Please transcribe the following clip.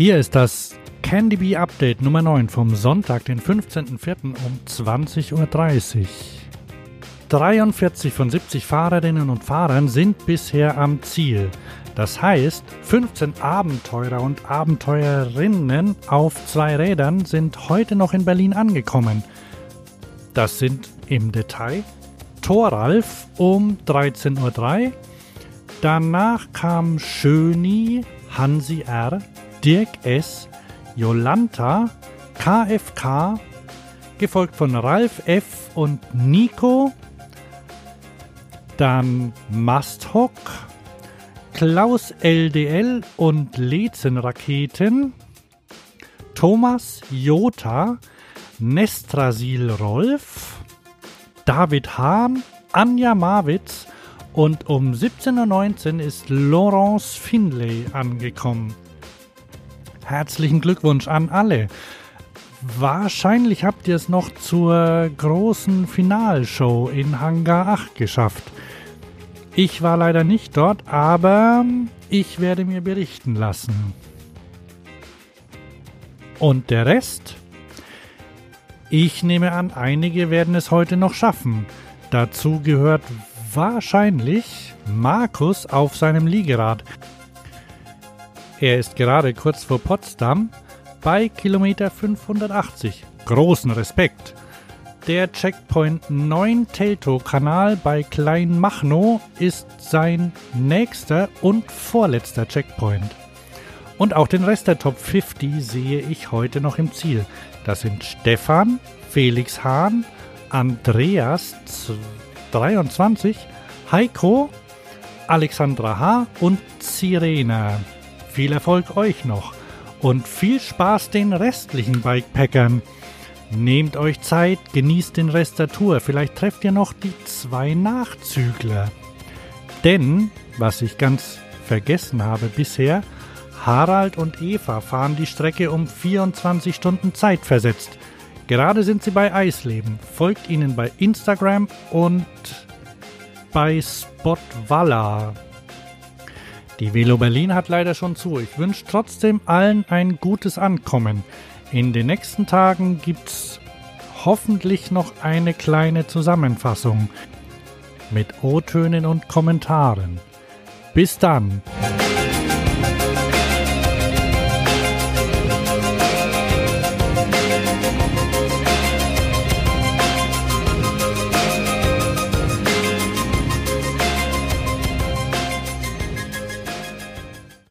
Hier ist das Candy Bee Update Nummer 9 vom Sonntag, den 15.04. um 20.30 Uhr. 43 von 70 Fahrerinnen und Fahrern sind bisher am Ziel. Das heißt, 15 Abenteurer und Abenteurerinnen auf zwei Rädern sind heute noch in Berlin angekommen. Das sind im Detail Thoralf um 13.03 Uhr. Danach kam Schöni, Hansi R., Dirk S., Jolanta, KFK, gefolgt von Ralf F. und Nico. Dann Masthock, Klaus LDL und Lezen-Raketen, Thomas Jota, Nestrasil Rolf, David Hahn, Anja Marwitz und um 17.19 Uhr ist Laurence Finlay angekommen. Herzlichen Glückwunsch an alle. Wahrscheinlich habt ihr es noch zur großen Finalshow in Hangar 8 geschafft. Ich war leider nicht dort, aber ich werde mir berichten lassen. Und der Rest? Ich nehme an, einige werden es heute noch schaffen. Dazu gehört wahrscheinlich Markus auf seinem Liegerad. Er ist gerade kurz vor Potsdam bei Kilometer 580. Großen Respekt! Der Checkpoint 9 Teltow-Kanal bei Kleinmachnow ist sein nächster und vorletzter Checkpoint. Und auch den Rest der Top 50 sehe ich heute noch im Ziel. Das sind Stefan, Felix Hahn, Andreas 23, Heiko, Alexandra H. und Sirena. Viel Erfolg euch noch und viel Spaß den restlichen Bikepackern. Nehmt euch Zeit, genießt den Rest der Tour. Vielleicht trefft ihr noch die zwei Nachzügler. Denn, was ich ganz vergessen habe bisher, Harald und Eva fahren die Strecke um 24 Stunden Zeit versetzt. Gerade sind sie bei Eisleben. Folgt ihnen bei Instagram und bei Spotwalla. Die Velo Berlin hat leider schon zu. Ich wünsche trotzdem allen ein gutes Ankommen. In den nächsten Tagen gibt's hoffentlich noch eine kleine Zusammenfassung mit O-Tönen und Kommentaren. Bis dann!